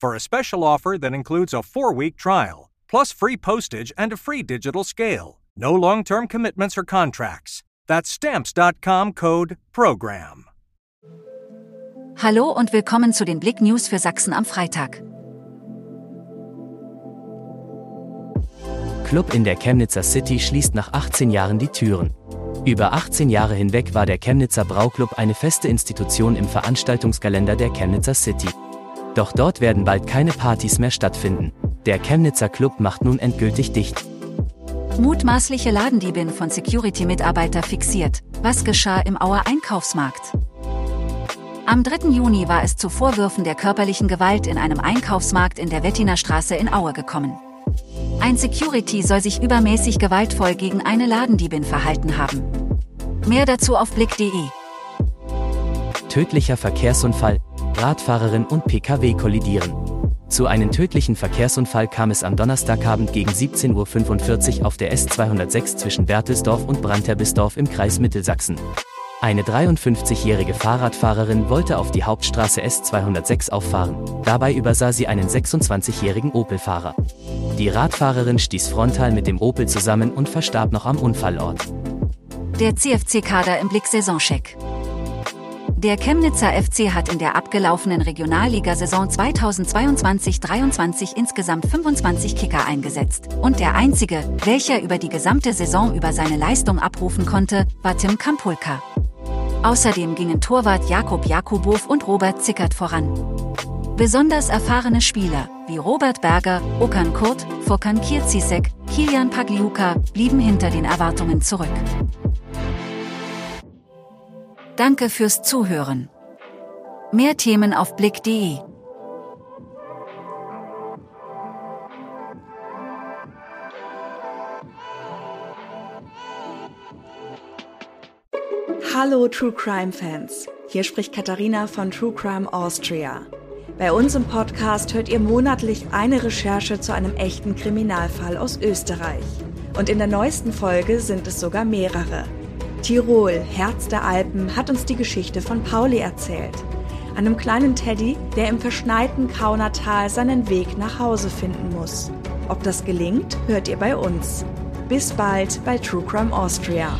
for a special offer that includes a four week trial, plus free postage and a free digital scale. No long term commitments or contracts. That's stamps.com code PROGRAM. Hallo und willkommen zu den Blick News für Sachsen am Freitag. Club in der Chemnitzer City schließt nach 18 Jahren die Türen. Über 18 Jahre hinweg war der Chemnitzer Brauclub eine feste Institution im Veranstaltungskalender der Chemnitzer City. Doch dort werden bald keine Partys mehr stattfinden. Der Chemnitzer Club macht nun endgültig dicht. Mutmaßliche Ladendiebin von Security-Mitarbeiter fixiert. Was geschah im Auer Einkaufsmarkt? Am 3. Juni war es zu Vorwürfen der körperlichen Gewalt in einem Einkaufsmarkt in der Wettiner Straße in Aue gekommen. Ein Security soll sich übermäßig gewaltvoll gegen eine Ladendiebin verhalten haben. Mehr dazu auf blick.de. Tödlicher Verkehrsunfall, Radfahrerin und Pkw kollidieren. Zu einem tödlichen Verkehrsunfall kam es am Donnerstagabend gegen 17.45 Uhr auf der S206 zwischen Bertelsdorf und Brandterbisdorf im Kreis Mittelsachsen. Eine 53-jährige Fahrradfahrerin wollte auf die Hauptstraße S206 auffahren. Dabei übersah sie einen 26-jährigen Opel-Fahrer. Die Radfahrerin stieß frontal mit dem Opel zusammen und verstarb noch am Unfallort. Der CFC-Kader im Blick-Saisoncheck. Der Chemnitzer FC hat in der abgelaufenen Regionalligasaison 2022-23 insgesamt 25 Kicker eingesetzt. Und der einzige, welcher über die gesamte Saison über seine Leistung abrufen konnte, war Tim Kampulka. Außerdem gingen Torwart Jakob Jakubow und Robert Zickert voran. Besonders erfahrene Spieler wie Robert Berger, Okan Kurt, Fokan Kirzisek, Kilian Pagliuca blieben hinter den Erwartungen zurück. Danke fürs Zuhören. Mehr Themen auf blick.de Hallo True Crime Fans. Hier spricht Katharina von True Crime Austria. Bei uns im Podcast hört ihr monatlich eine Recherche zu einem echten Kriminalfall aus Österreich. Und in der neuesten Folge sind es sogar mehrere. Tirol, Herz der Alpen, hat uns die Geschichte von Pauli erzählt. Einem kleinen Teddy, der im verschneiten Kaunertal seinen Weg nach Hause finden muss. Ob das gelingt, hört ihr bei uns. Bis bald bei True Crime Austria.